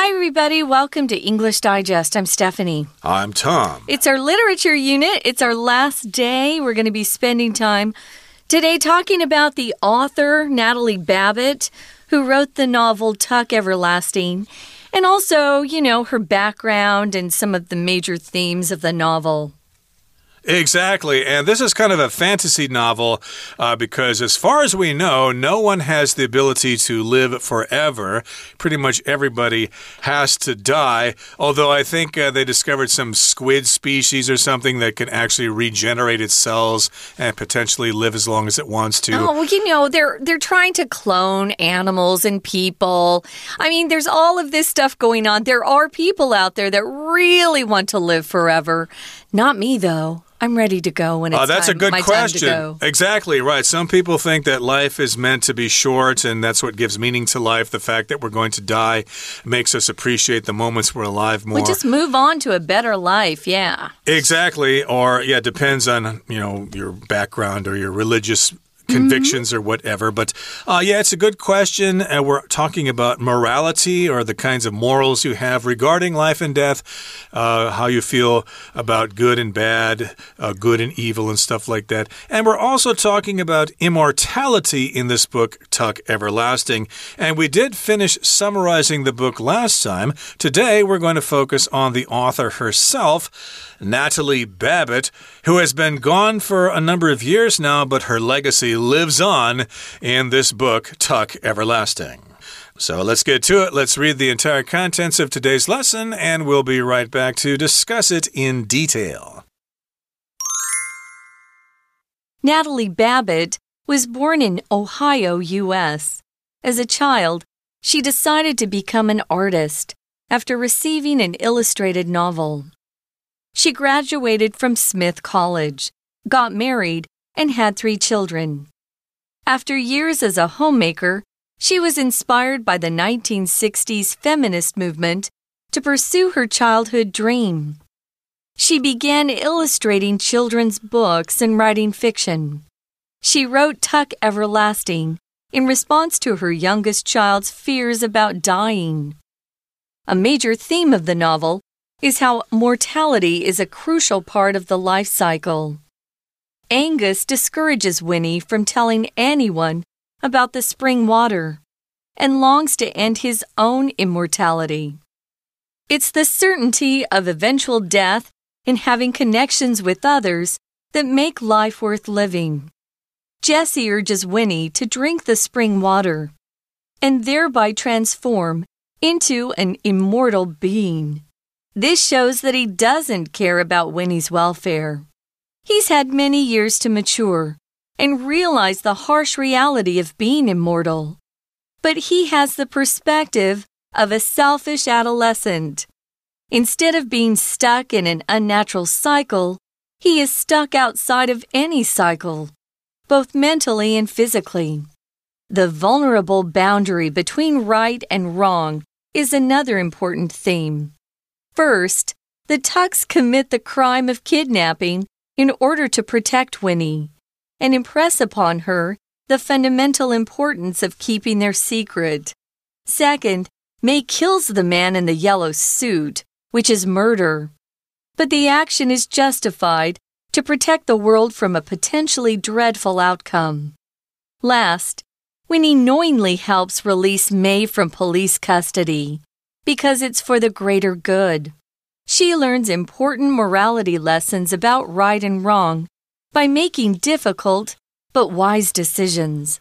Hi, everybody. Welcome to English Digest. I'm Stephanie. I'm Tom. It's our literature unit. It's our last day. We're going to be spending time today talking about the author, Natalie Babbitt, who wrote the novel Tuck Everlasting, and also, you know, her background and some of the major themes of the novel. Exactly. And this is kind of a fantasy novel uh, because, as far as we know, no one has the ability to live forever. Pretty much everybody has to die. Although I think uh, they discovered some squid species or something that can actually regenerate its cells and potentially live as long as it wants to. Oh, well, you know, they're they're trying to clone animals and people. I mean, there's all of this stuff going on. There are people out there that really want to live forever. Not me, though. I'm ready to go when it's uh, that's time, a good my question. Time to go. Exactly right. Some people think that life is meant to be short, and that's what gives meaning to life. The fact that we're going to die makes us appreciate the moments we're alive more. We just move on to a better life. Yeah. Exactly. Or yeah, depends on you know your background or your religious convictions or whatever. But uh, yeah, it's a good question. Uh, we're talking about morality or the kinds of morals you have regarding life and death, uh, how you feel about good and bad, uh, good and evil, and stuff like that. And we're also talking about immortality in this book, Tuck Everlasting. And we did finish summarizing the book last time. Today, we're going to focus on the author herself. Natalie Babbitt, who has been gone for a number of years now, but her legacy lives on in this book, Tuck Everlasting. So let's get to it. Let's read the entire contents of today's lesson, and we'll be right back to discuss it in detail. Natalie Babbitt was born in Ohio, U.S. As a child, she decided to become an artist after receiving an illustrated novel. She graduated from Smith College, got married, and had three children. After years as a homemaker, she was inspired by the 1960s feminist movement to pursue her childhood dream. She began illustrating children's books and writing fiction. She wrote Tuck Everlasting in response to her youngest child's fears about dying. A major theme of the novel is how mortality is a crucial part of the life cycle. Angus discourages Winnie from telling anyone about the spring water and longs to end his own immortality. It's the certainty of eventual death and having connections with others that make life worth living. Jesse urges Winnie to drink the spring water and thereby transform into an immortal being. This shows that he doesn't care about Winnie's welfare. He's had many years to mature and realize the harsh reality of being immortal. But he has the perspective of a selfish adolescent. Instead of being stuck in an unnatural cycle, he is stuck outside of any cycle, both mentally and physically. The vulnerable boundary between right and wrong is another important theme. First, the Tucks commit the crime of kidnapping in order to protect Winnie and impress upon her the fundamental importance of keeping their secret. Second, May kills the man in the yellow suit, which is murder. But the action is justified to protect the world from a potentially dreadful outcome. Last, Winnie knowingly helps release May from police custody because it's for the greater good. She learns important morality lessons about right and wrong by making difficult but wise decisions.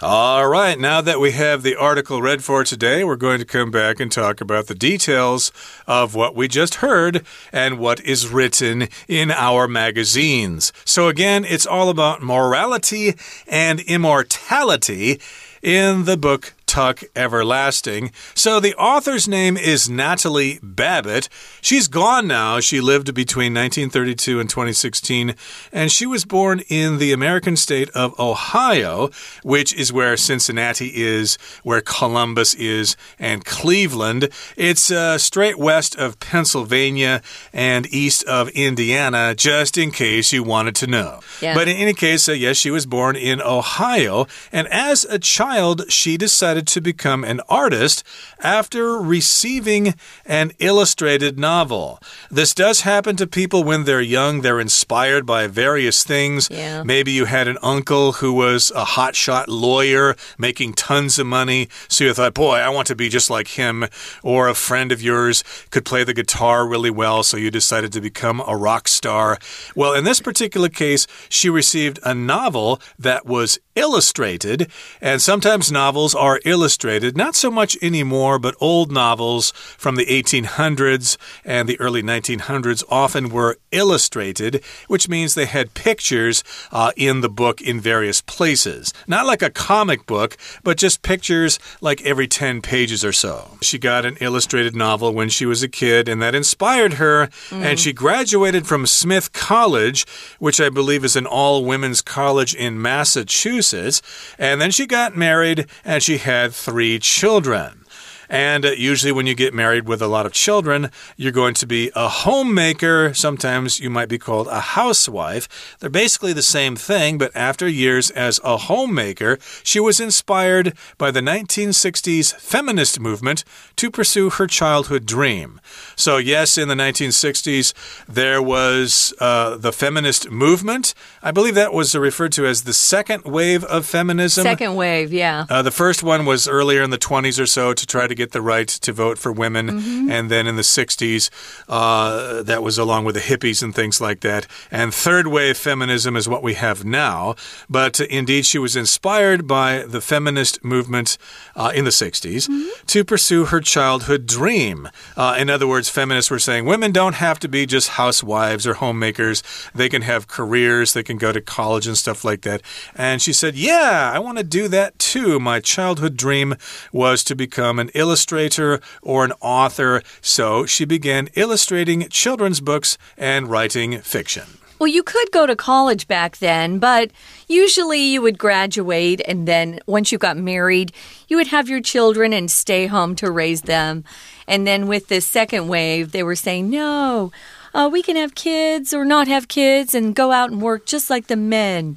All right, now that we have the article read for today, we're going to come back and talk about the details of what we just heard and what is written in our magazines. So, again, it's all about morality and immortality in the book Tuck Everlasting. So the author's name is Natalie Babbitt. She's gone now. She lived between 1932 and 2016, and she was born in the American state of Ohio, which is where Cincinnati is, where Columbus is, and Cleveland. It's uh, straight west of Pennsylvania and east of Indiana, just in case you wanted to know. Yeah. But in any case, uh, yes, she was born in Ohio, and as a child, she decided to become an artist after receiving an illustrated novel. This does happen to people when they're young. They're inspired by various things. Yeah. Maybe you had an uncle who was a hotshot lawyer making tons of money. So you thought, boy, I want to be just like him. Or a friend of yours could play the guitar really well. So you decided to become a rock star. Well, in this particular case, she received a novel that was illustrated, and sometimes novels are illustrated, not so much anymore, but old novels from the 1800s and the early 1900s often were illustrated, which means they had pictures uh, in the book in various places. Not like a comic book, but just pictures like every 10 pages or so. She got an illustrated novel when she was a kid, and that inspired her, mm. and she graduated from Smith College, which I believe is an all women's college in. Massachusetts. And then she got married and she had three children. And uh, usually, when you get married with a lot of children, you're going to be a homemaker. Sometimes you might be called a housewife. They're basically the same thing, but after years as a homemaker, she was inspired by the 1960s feminist movement to pursue her childhood dream. So, yes, in the 1960s, there was uh, the feminist movement. I believe that was referred to as the second wave of feminism. Second wave, yeah. Uh, the first one was earlier in the 20s or so to try to get the right to vote for women. Mm -hmm. And then in the 60s, uh, that was along with the hippies and things like that. And third wave feminism is what we have now. But indeed, she was inspired by the feminist movement uh, in the 60s mm -hmm. to pursue her childhood dream. Uh, in other words, feminists were saying women don't have to be just housewives or homemakers, they can have careers, they can go to college and stuff like that. And she said, Yeah, I want to do that too. My childhood dream was to become an illustrator or an author, so she began illustrating children's books and writing fiction. Well, you could go to college back then, but usually you would graduate and then once you got married, you would have your children and stay home to raise them. And then with this second wave, they were saying, no, uh, we can have kids or not have kids and go out and work just like the men.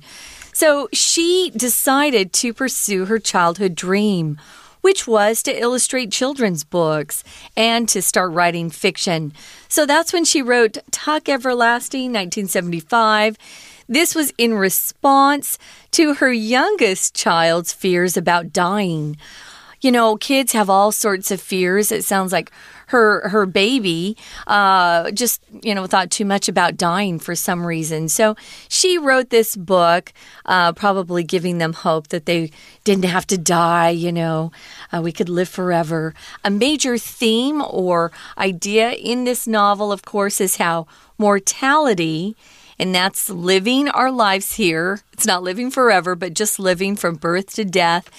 So she decided to pursue her childhood dream which was to illustrate children's books and to start writing fiction. So that's when she wrote Tuck Everlasting, 1975. This was in response to her youngest child's fears about dying. You know, kids have all sorts of fears. It sounds like her her baby uh, just you know thought too much about dying for some reason. So she wrote this book, uh, probably giving them hope that they didn't have to die. You know, uh, we could live forever. A major theme or idea in this novel, of course, is how mortality and that's living our lives here. It's not living forever, but just living from birth to death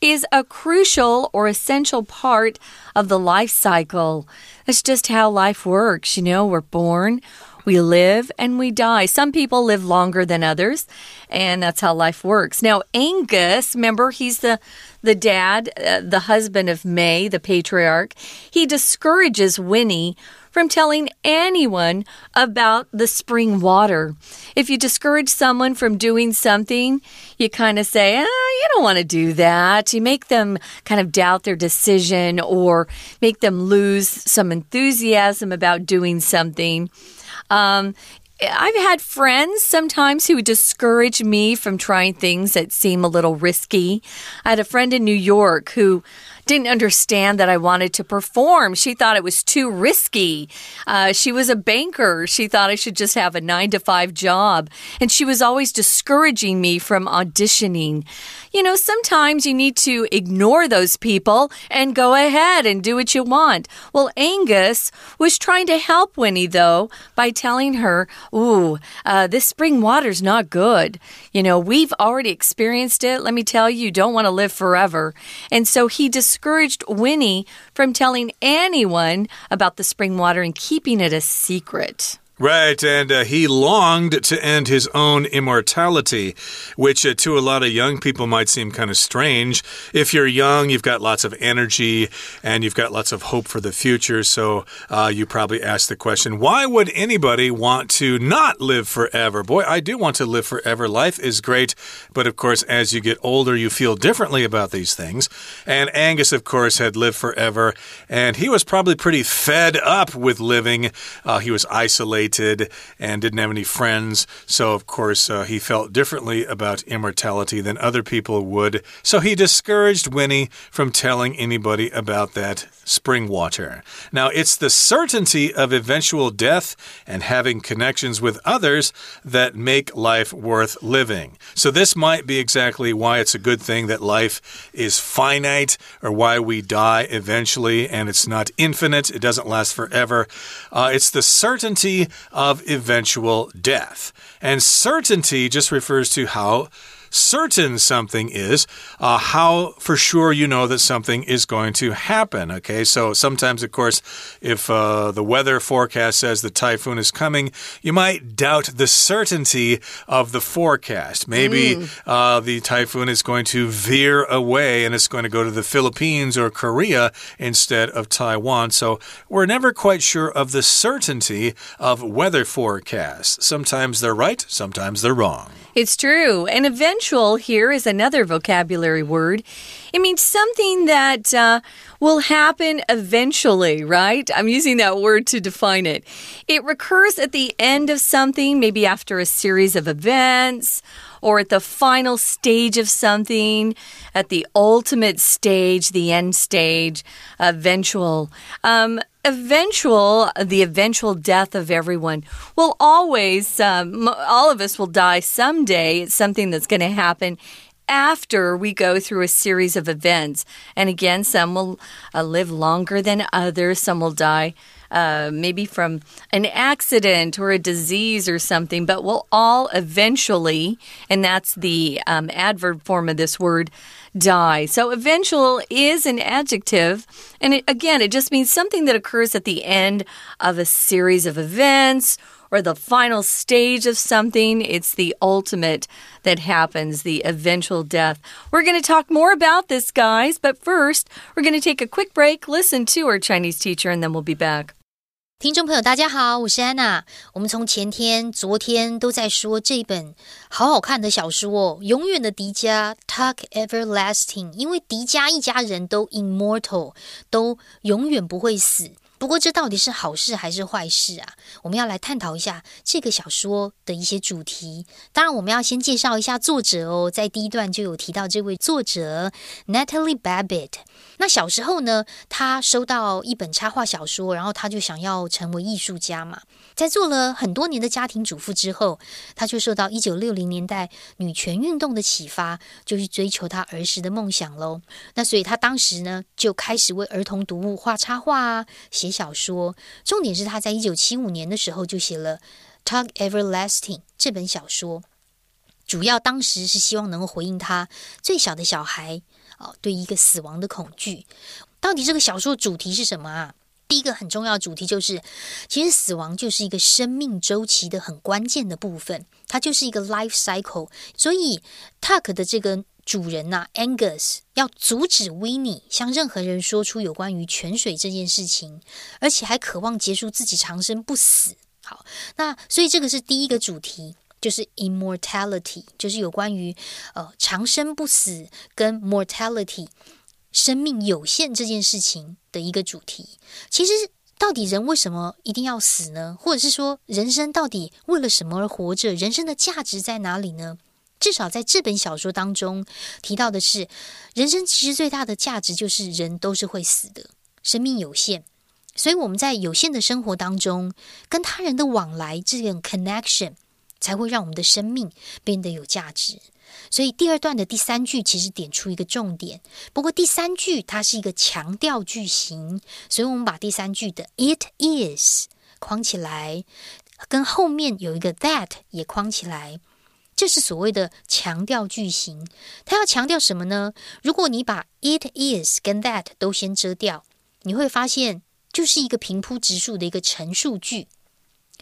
is a crucial or essential part of the life cycle. That's just how life works. You know, we're born, we live, and we die. Some people live longer than others, and that's how life works. Now, Angus, remember, he's the the dad, uh, the husband of May, the patriarch. He discourages Winnie from telling anyone about the spring water. If you discourage someone from doing something, you kind of say, ah, you don't want to do that. You make them kind of doubt their decision or make them lose some enthusiasm about doing something. Um, I've had friends sometimes who would discourage me from trying things that seem a little risky. I had a friend in New York who didn't understand that I wanted to perform. She thought it was too risky. Uh, she was a banker. She thought I should just have a nine to five job. And she was always discouraging me from auditioning. You know, sometimes you need to ignore those people and go ahead and do what you want. Well, Angus was trying to help Winnie, though, by telling her, Ooh, uh, this spring water's not good. You know, we've already experienced it. Let me tell you, you don't want to live forever. And so he discouraged discouraged Winnie from telling anyone about the spring water and keeping it a secret. Right, and uh, he longed to end his own immortality, which uh, to a lot of young people might seem kind of strange. If you're young, you've got lots of energy and you've got lots of hope for the future. So uh, you probably ask the question why would anybody want to not live forever? Boy, I do want to live forever. Life is great. But of course, as you get older, you feel differently about these things. And Angus, of course, had lived forever, and he was probably pretty fed up with living. Uh, he was isolated isolated and didn't have any friends. So, of course, uh, he felt differently about immortality than other people would. So, he discouraged Winnie from telling anybody about that spring water. Now, it's the certainty of eventual death and having connections with others that make life worth living. So, this might be exactly why it's a good thing that life is finite or why we die eventually and it's not infinite, it doesn't last forever. Uh, it's the certainty of eventual death. And certainty just refers to how certain something is, uh, how for sure you know that something is going to happen. Okay, so sometimes, of course, if uh, the weather forecast says the typhoon is coming, you might doubt the certainty of the forecast. Maybe mm. uh, the typhoon is going to veer away and it's going to go to the Philippines or Korea instead of Taiwan. So we're never quite sure of the certainty of weather forecasts. Sometimes they're right, sometimes they're wrong. It's true. And eventual here is another vocabulary word. It means something that uh, will happen eventually, right? I'm using that word to define it. It recurs at the end of something, maybe after a series of events or at the final stage of something, at the ultimate stage, the end stage, eventual. Um, eventual, the eventual death of everyone will always, um, all of us will die someday. It's something that's going to happen after we go through a series of events. And again, some will uh, live longer than others, some will die uh, maybe from an accident or a disease or something, but we'll all eventually, and that's the um, adverb form of this word, die. So eventual is an adjective. And it, again, it just means something that occurs at the end of a series of events or the final stage of something. It's the ultimate that happens, the eventual death. We're going to talk more about this, guys, but first, we're going to take a quick break, listen to our Chinese teacher, and then we'll be back. 听众朋友，大家好，我是安娜。我们从前天、昨天都在说这本好好看的小说哦，《永远的迪迦》（Tuck Everlasting），因为迪迦一家人都 immortal，都永远不会死。不过，这到底是好事还是坏事啊？我们要来探讨一下这个小说的一些主题。当然，我们要先介绍一下作者哦，在第一段就有提到这位作者 Natalie Babbitt。那小时候呢，他收到一本插画小说，然后他就想要成为艺术家嘛。在做了很多年的家庭主妇之后，他就受到一九六零年代女权运动的启发，就去追求他儿时的梦想喽。那所以他当时呢，就开始为儿童读物画插画啊，写小说。重点是他在一九七五年的时候就写了《Talk Everlasting》这本小说，主要当时是希望能够回应他最小的小孩哦对一个死亡的恐惧。到底这个小说主题是什么啊？第一个很重要的主题就是，其实死亡就是一个生命周期的很关键的部分，它就是一个 life cycle。所以，Tuck 的这个主人呐，Angus 要阻止 Winnie 向任何人说出有关于泉水这件事情，而且还渴望结束自己长生不死。好，那所以这个是第一个主题，就是 immortality，就是有关于呃长生不死跟 mortality。生命有限这件事情的一个主题，其实到底人为什么一定要死呢？或者是说，人生到底为了什么而活着？人生的价值在哪里呢？至少在这本小说当中提到的是，人生其实最大的价值就是人都是会死的，生命有限，所以我们在有限的生活当中跟他人的往来这种 connection，才会让我们的生命变得有价值。所以第二段的第三句其实点出一个重点，不过第三句它是一个强调句型，所以我们把第三句的 it is 框起来，跟后面有一个 that 也框起来，这是所谓的强调句型。它要强调什么呢？如果你把 it is 跟 that 都先遮掉，你会发现就是一个平铺直述的一个陈述句。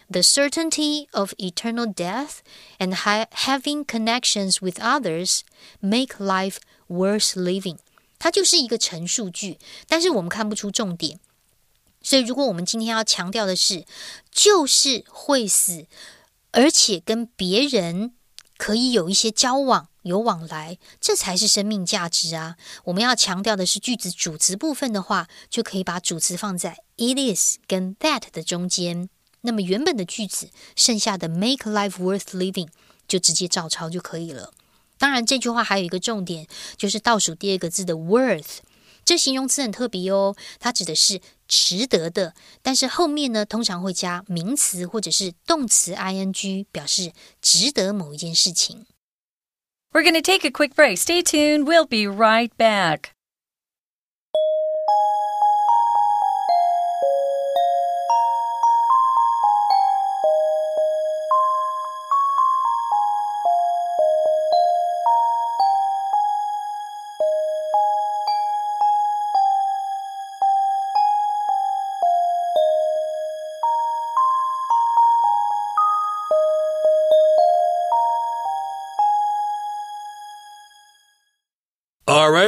The certainty of eternal death and ha having connections with others make life worth living。它就是一个陈述句，但是我们看不出重点。所以，如果我们今天要强调的是，就是会死，而且跟别人可以有一些交往、有往来，这才是生命价值啊！我们要强调的是句子主词部分的话，就可以把主词放在 it is 跟 that 的中间。那么原本的句子剩下的 make life worth living 就直接照抄就可以了。当然，这句话还有一个重点，就是倒数第二个字的 worth。这形容词很特别哦，它指的是值得的，但是后面呢通常会加名词或者是动词 ing，表示值得某一件事情。We're going to take a quick break. Stay tuned. We'll be right back.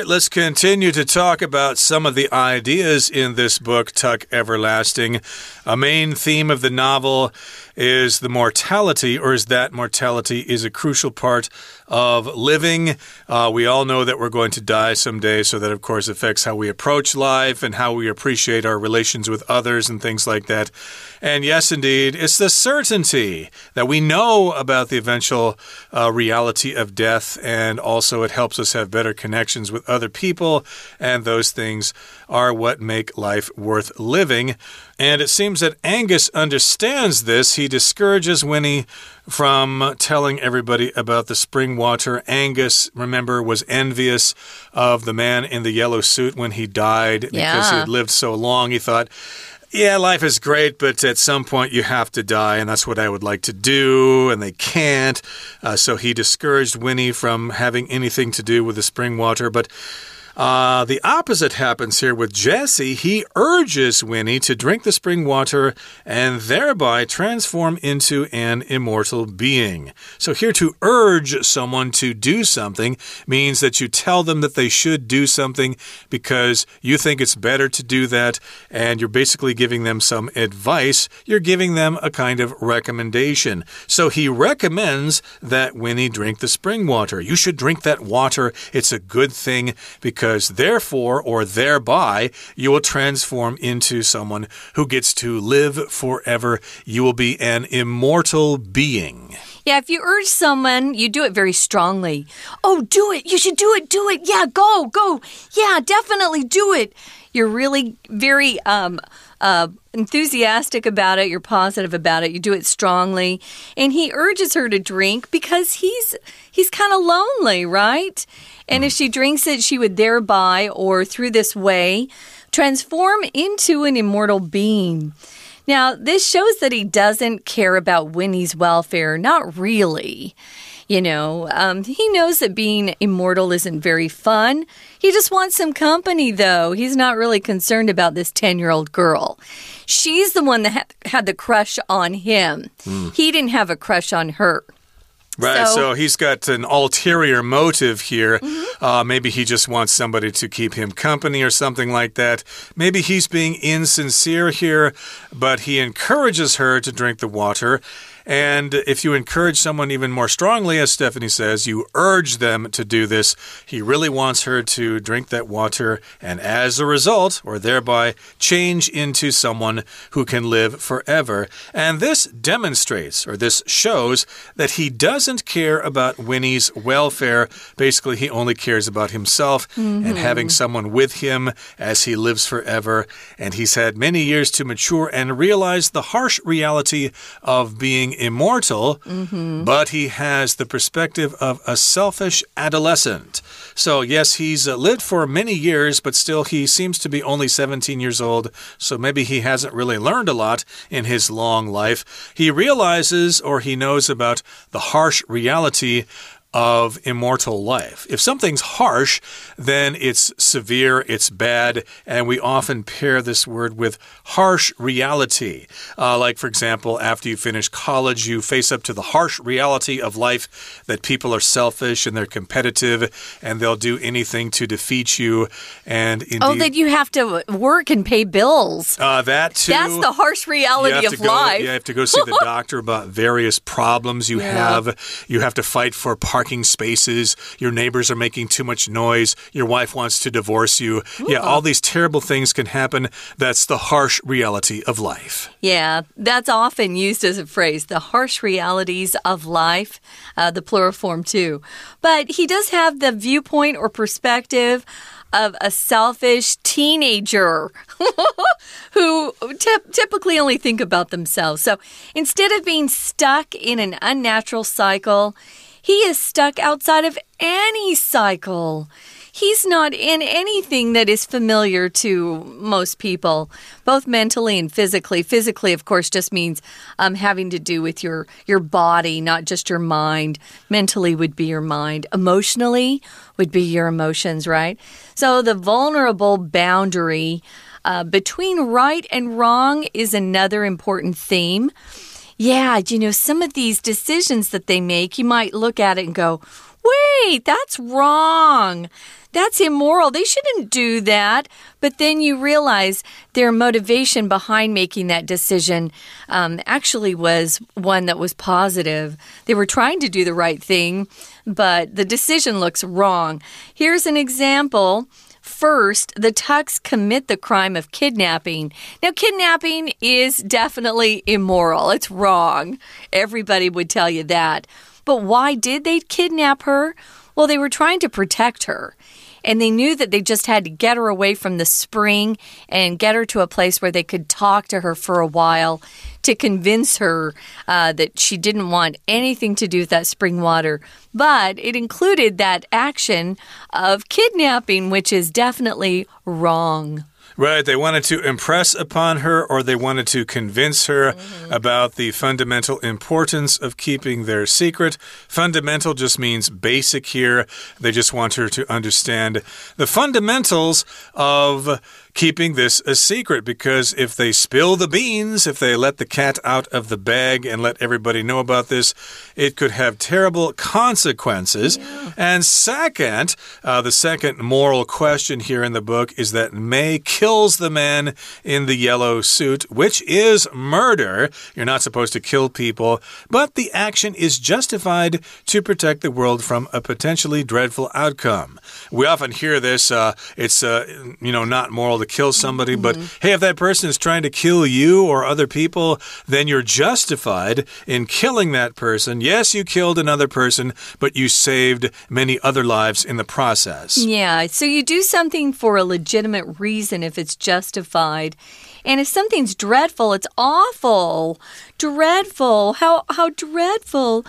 Let's continue to talk about some of the ideas in this book, Tuck Everlasting. A main theme of the novel is the mortality, or is that mortality is a crucial part of living. Uh, we all know that we're going to die someday, so that, of course, affects how we approach life and how we appreciate our relations with others and things like that. And yes, indeed, it's the certainty that we know about the eventual uh, reality of death, and also it helps us have better connections with other people, and those things are what make life worth living. And it seems that Angus understands this. He discourages Winnie from telling everybody about the spring water. Angus, remember, was envious of the man in the yellow suit when he died yeah. because he had lived so long. He thought, yeah, life is great, but at some point you have to die, and that's what I would like to do, and they can't. Uh, so he discouraged Winnie from having anything to do with the spring water. But uh, the opposite happens here with Jesse. He urges Winnie to drink the spring water and thereby transform into an immortal being. So, here to urge someone to do something means that you tell them that they should do something because you think it's better to do that, and you're basically giving them some advice. You're giving them a kind of recommendation. So, he recommends that Winnie drink the spring water. You should drink that water, it's a good thing because because therefore or thereby you will transform into someone who gets to live forever. You will be an immortal being. Yeah, if you urge someone, you do it very strongly. Oh, do it. You should do it. Do it. Yeah, go, go. Yeah, definitely do it. You're really very um, uh, enthusiastic about it. You're positive about it. You do it strongly. And he urges her to drink because he's he's kind of lonely, right? And if she drinks it, she would thereby or through this way transform into an immortal being. Now, this shows that he doesn't care about Winnie's welfare. Not really. You know, um, he knows that being immortal isn't very fun. He just wants some company, though. He's not really concerned about this 10 year old girl. She's the one that ha had the crush on him. Mm. He didn't have a crush on her. Right, so, so, he's got an ulterior motive here. Mm -hmm. uh, maybe he just wants somebody to keep him company or something like that. Maybe he's being insincere here, but he encourages her to drink the water. And if you encourage someone even more strongly, as Stephanie says, you urge them to do this, he really wants her to drink that water and as a result, or thereby, change into someone who can live forever. And this demonstrates, or this shows, that he doesn't care about Winnie's welfare. Basically, he only cares about himself mm -hmm. and mm-hmm. having someone with him as he lives forever. And he's had many years to mature and realize the harsh reality of being immortal, mm -hmm. but he has the perspective of a selfish adolescent. So, yes, he's uh, lived for many years, but still he seems to be only 17 years old. So maybe he hasn't really learned a lot in his long life. He realizes or he knows about the harsh reality of immortal life. If something's harsh, then it's severe, it's bad, and we often pair this word with harsh reality. Uh, like, for example, after you finish college, you face up to the harsh reality of life that people are selfish and they're competitive and they'll do anything to defeat you. And indeed, oh, that you have to work and pay bills. Uh, that too. That's the harsh reality of go, life. You have to go see the doctor about various problems you Yeah. have. You have to fight for parking spaces. Your neighbors are making too much noise. Your wife wants to divorce you. Yeah, all these terrible things can happen. That's the harsh reality of life. Yeah, that's often used as a phrase, the harsh realities of life, uh, the plural form too. But he does have the viewpoint or perspective of a selfish teenager who typically only think about themselves. So instead of being stuck in an unnatural cycle, he is stuck outside of any cycle. He's not in anything that is familiar to most people, both mentally and physically. Physically, of course, just means um, having to do with your your body, not just your mind. Mentally would be your mind. Emotionally would be your emotions, right? So the vulnerable boundary uh, between right and wrong is another important theme. Yeah, you know, some of these decisions that they make, you might look at it and go, wait, that's wrong. That's immoral. They shouldn't do that. But then you realize their motivation behind making that decision um, actually was one that was positive. They were trying to do the right thing, but the decision looks wrong. Here's an example. First, the Tucks commit the crime of kidnapping. Now, kidnapping is definitely immoral. It's wrong. Everybody would tell you that. But why did they kidnap her? Well, they were trying to protect her. And they knew that they just had to get her away from the spring and get her to a place where they could talk to her for a while to convince her uh, that she didn't want anything to do with that spring water. But it included that action of kidnapping, which is definitely wrong. Right. They wanted to impress upon her or they wanted to convince her mm-hmm. about the fundamental importance of keeping their secret. Fundamental just means basic here. They just want her to understand the fundamentals of keeping this a secret because if they spill the beans, if they let the cat out of the bag and let everybody know about this, it could have terrible consequences. And second, uh, the second moral question here in the book is that May kills the man in the yellow suit, which is murder. You're not supposed to kill people, but the action is justified to protect the world from a potentially dreadful outcome. We often hear this. Uh, it's uh, you know not moral to kill somebody, but mm-hmm. hey, if that person is trying to kill you or other people, then you're justified in killing that person. Yes, you killed another person, but you saved many other lives in the process. Yeah, so you do something for a legitimate reason if it's justified. And if something's dreadful, it's awful. Dreadful. How how dreadful.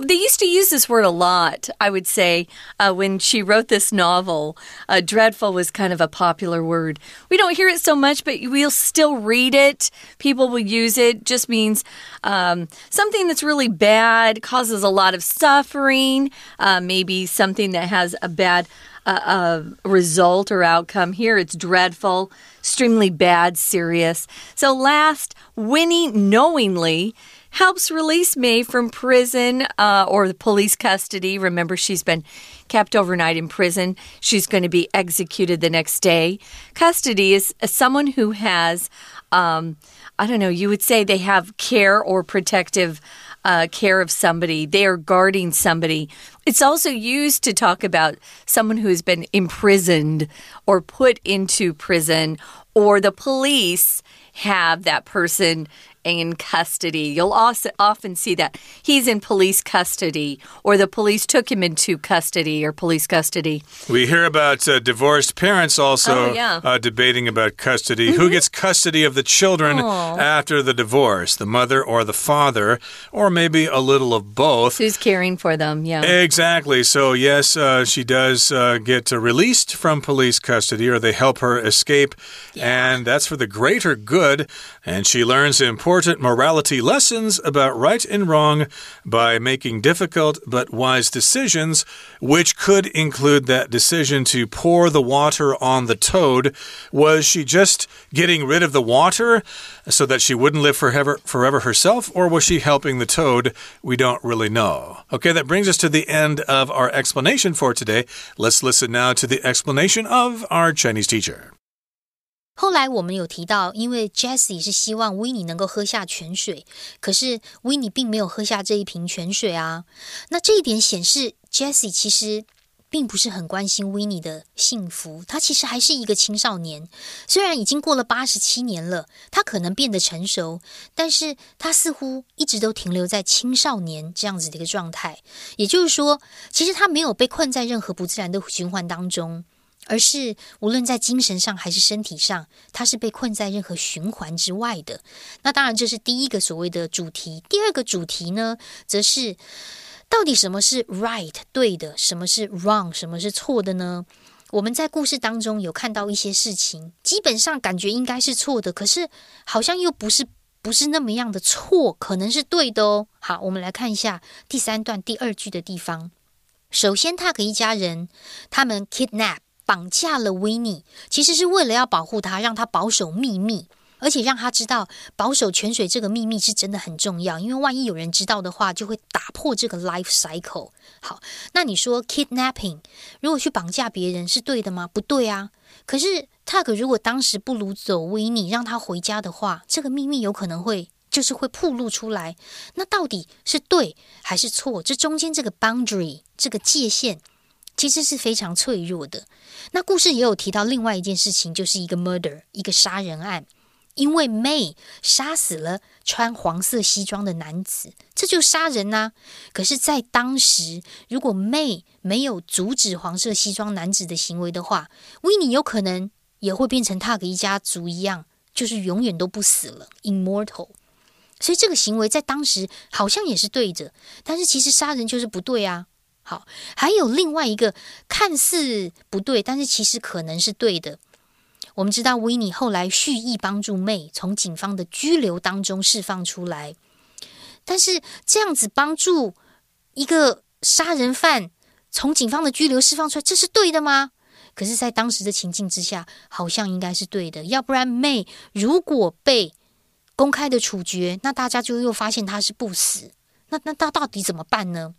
They used to use this word a lot, I would say, uh, when she wrote this novel. Uh, dreadful was kind of a popular word. We don't hear it so much, but we'll still read it. People will use it. Just means um, something that's really bad, causes a lot of suffering, uh, maybe something that has a bad uh, result or outcome. Here it's dreadful, extremely bad, serious. So, last, Winnie knowingly helps release May from prison uh, or the police custody. Remember, she's been kept overnight in prison. She's going to be executed the next day. Custody is someone who has, um, I don't know, you would say they have care or protective. Uh, care of somebody, they are guarding somebody. It's also used to talk about someone who has been imprisoned or put into prison, or the police have that person in custody. You'll also often see that he's in police custody, or the police took him into custody or police custody. We hear about uh, divorced parents also Oh, yeah. uh, debating about custody. Who gets custody of the children after the divorce, the mother or the father, or maybe a little of both? Who's caring for them? Yeah. exactly. So, yes, uh, she does uh, get uh, released from police custody or they help her escape. Yeah. And that's for the greater good. And she learns important morality lessons about right and wrong by making difficult but wise decisions, which could include that decision to pour the water on the toad. Was she just getting rid of the water so that she wouldn't live forever, forever herself, or was she helping the toad? We don't really know. Okay, that brings us to the end of our explanation for today. Let's listen now to the explanation of our Chinese teacher. 后来我们有提到，因为 Jessie 是希望 w i n n i e 能够喝下泉水，可是 w i n n i e 并没有喝下这一瓶泉水啊。那这一点显示 Jessie 其实并不是很关心 w i n n i e 的幸福。他其实还是一个青少年，虽然已经过了八十七年了，他可能变得成熟，但是他似乎一直都停留在青少年这样子的一个状态。也就是说，其实他没有被困在任何不自然的循环当中。而是无论在精神上还是身体上，它是被困在任何循环之外的。那当然，这是第一个所谓的主题。第二个主题呢，则是到底什么是 right 对的，什么是 wrong，什么是错的呢？我们在故事当中有看到一些事情，基本上感觉应该是错的，可是好像又不是不是那么样的错，可能是对的哦。好，我们来看一下第三段第二句的地方。首先，他给一家人，他们 kidnap。绑架了维尼，其实是为了要保护他，让他保守秘密，而且让他知道保守泉水这个秘密是真的很重要。因为万一有人知道的话，就会打破这个 life cycle。好，那你说 kidnapping 如果去绑架别人是对的吗？不对啊。可是 Tug 如果当时不掳走维尼，让他回家的话，这个秘密有可能会就是会暴露出来。那到底是对还是错？这中间这个 boundary 这个界限。其实是非常脆弱的。那故事也有提到另外一件事情，就是一个 murder，一个杀人案。因为 May 杀死了穿黄色西装的男子，这就杀人呐。可是，在当时，如果 May 没有阻止黄色西装男子的行为的话 w i n n 有可能也会变成 Tug 一家族一样，就是永远都不死了，immortal。所以这个行为在当时好像也是对着，但是其实杀人就是不对啊。好，还有另外一个看似不对，但是其实可能是对的。我们知道维尼后来蓄意帮助妹从警方的拘留当中释放出来，但是这样子帮助一个杀人犯从警方的拘留释放出来，这是对的吗？可是，在当时的情境之下，好像应该是对的。要不然，妹如果被公开的处决，那大家就又发现他是不死，那那他到底怎么办呢？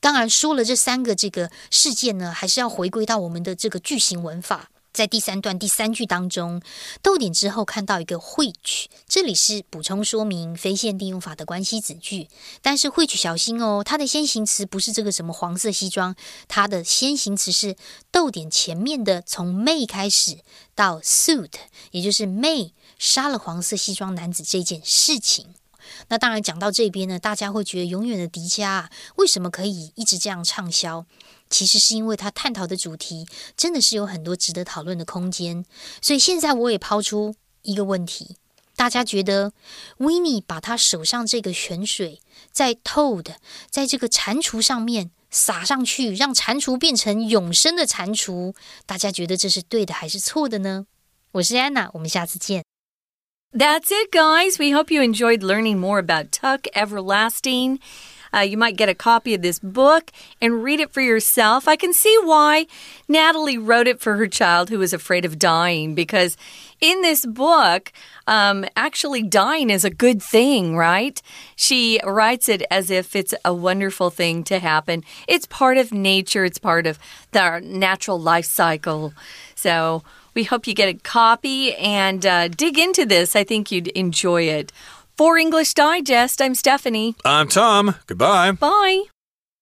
当然，说了这三个这个事件呢，还是要回归到我们的这个句型文法。在第三段第三句当中，逗点之后看到一个 which，这里是补充说明非限定用法的关系子句。但是 which 小心哦，它的先行词不是这个什么黄色西装，它的先行词是逗点前面的从 May 开始到 suit，也就是 May 杀了黄色西装男子这件事情。那当然，讲到这边呢，大家会觉得永远的迪迦为什么可以一直这样畅销？其实是因为他探讨的主题真的是有很多值得讨论的空间。所以现在我也抛出一个问题：大家觉得维尼把他手上这个泉水在 Toad 在这个蟾蜍上面撒上去，让蟾蜍变成永生的蟾蜍，大家觉得这是对的还是错的呢？我是安娜，我们下次见。That's it, guys. We hope you enjoyed learning more about Tuck Everlasting. Uh, you might get a copy of this book and read it for yourself. I can see why Natalie wrote it for her child who was afraid of dying because in this book, um, actually dying is a good thing, right? She writes it as if it's a wonderful thing to happen. It's part of nature, it's part of the natural life cycle. So, we hope you get a copy and uh, dig into this. I think you'd enjoy it. For English Digest, I'm Stephanie. I'm Tom. Goodbye. Bye.